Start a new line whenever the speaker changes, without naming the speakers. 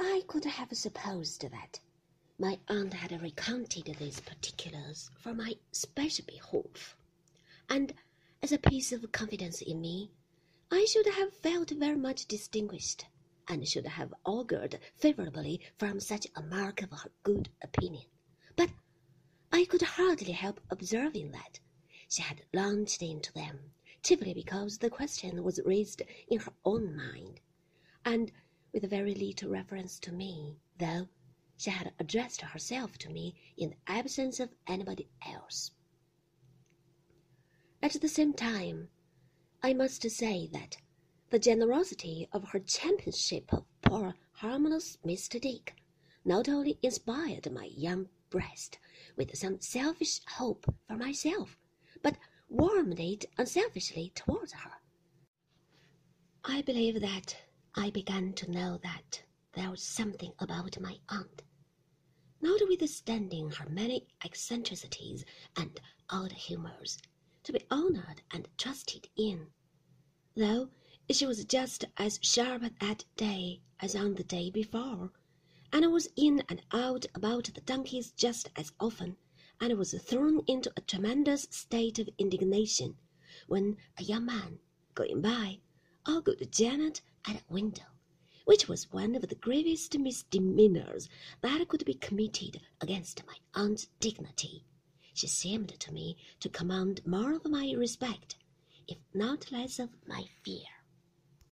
I could have supposed that my aunt had recounted these particulars for my special behoof, and as a piece of confidence in me, I should have felt very much distinguished, and should have augured favorably from such a mark of her good opinion. But I could hardly help observing that she had launched into them chiefly because the question was raised in her own mind, and with very little reference to me, though she had addressed herself to me in the absence of anybody else. At the same time, I must say that the generosity of her championship of poor harmless Mr. Dick not only inspired my young breast with some selfish hope for myself, but warmed it unselfishly towards her. I believe that I began to know that there was something about my aunt, notwithstanding her many eccentricities and odd humours, to be honoured and trusted in, though she was just as sharp that day as on the day before, and was in and out about the donkeys just as often, and was thrown into a tremendous state of indignation when a young man, going by, ogled Janet at a window, which was one of the gravest misdemeanours that could be committed against my aunt's dignity. She seemed to me to command more of my respect, if not less of my fear.